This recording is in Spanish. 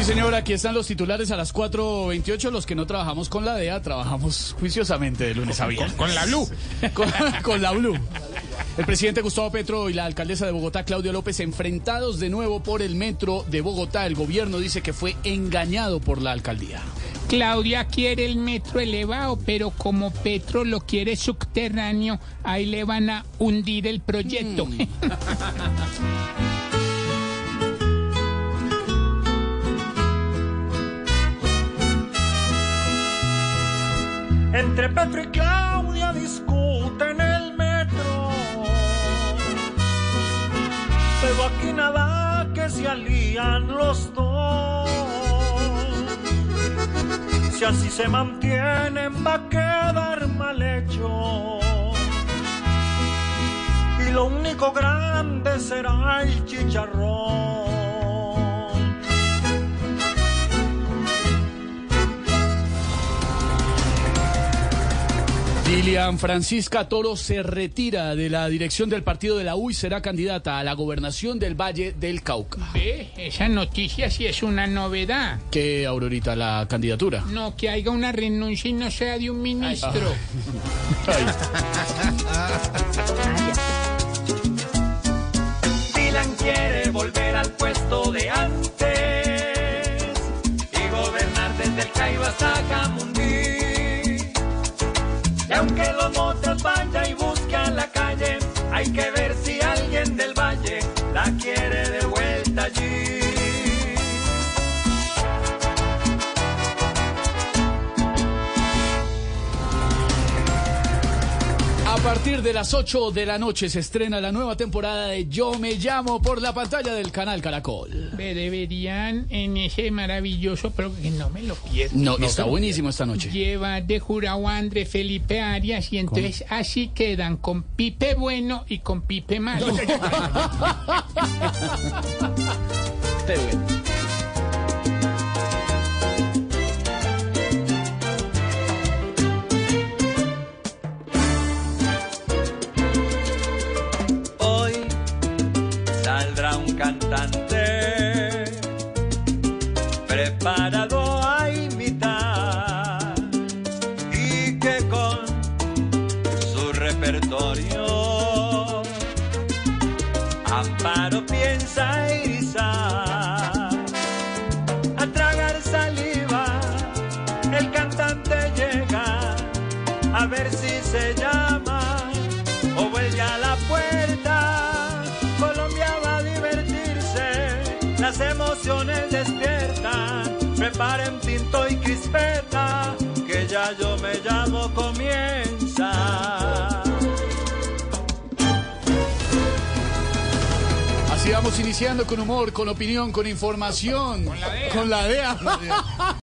Sí, señora, aquí están los titulares a las 4.28. Los que no trabajamos con la DEA, trabajamos juiciosamente de lunes a viernes. Con la Blue. con, con la Blue. El presidente Gustavo Petro y la alcaldesa de Bogotá, Claudia López, enfrentados de nuevo por el metro de Bogotá. El gobierno dice que fue engañado por la alcaldía. Claudia quiere el metro elevado, pero como Petro lo quiere subterráneo, ahí le van a hundir el proyecto. Entre Petro y Claudia discuten el metro. Pero aquí nada que se alían los dos. Si así se mantienen va a quedar mal hecho. Y lo único grande será el chicharrón. Lilian Francisca Toro se retira de la dirección del partido de la U y será candidata a la gobernación del Valle del Cauca. Ve, esa noticia sí es una novedad. ¿Qué, Aurorita, la candidatura? No, que haya una renuncia y no sea de un ministro. Ay. Dylan A partir de las 8 de la noche se estrena la nueva temporada de Yo Me Llamo por la pantalla del canal Caracol. Ve, deberían en ese maravilloso programa, que no me lo pierdo. No, está buenísimo esta noche. Lleva de jurado a André Felipe Arias y entonces así quedan con Pipe bueno y con Pipe malo. Hoy cantante. Preparado a imitar y que con su repertorio Amparo piensa irizar a tragar saliva. El cantante llega a ver si se llama las emociones despiertan. Preparen tinto y crispeta, que ya yo me llamo comienza. Así vamos iniciando con humor, con opinión, con información. Con la DEA.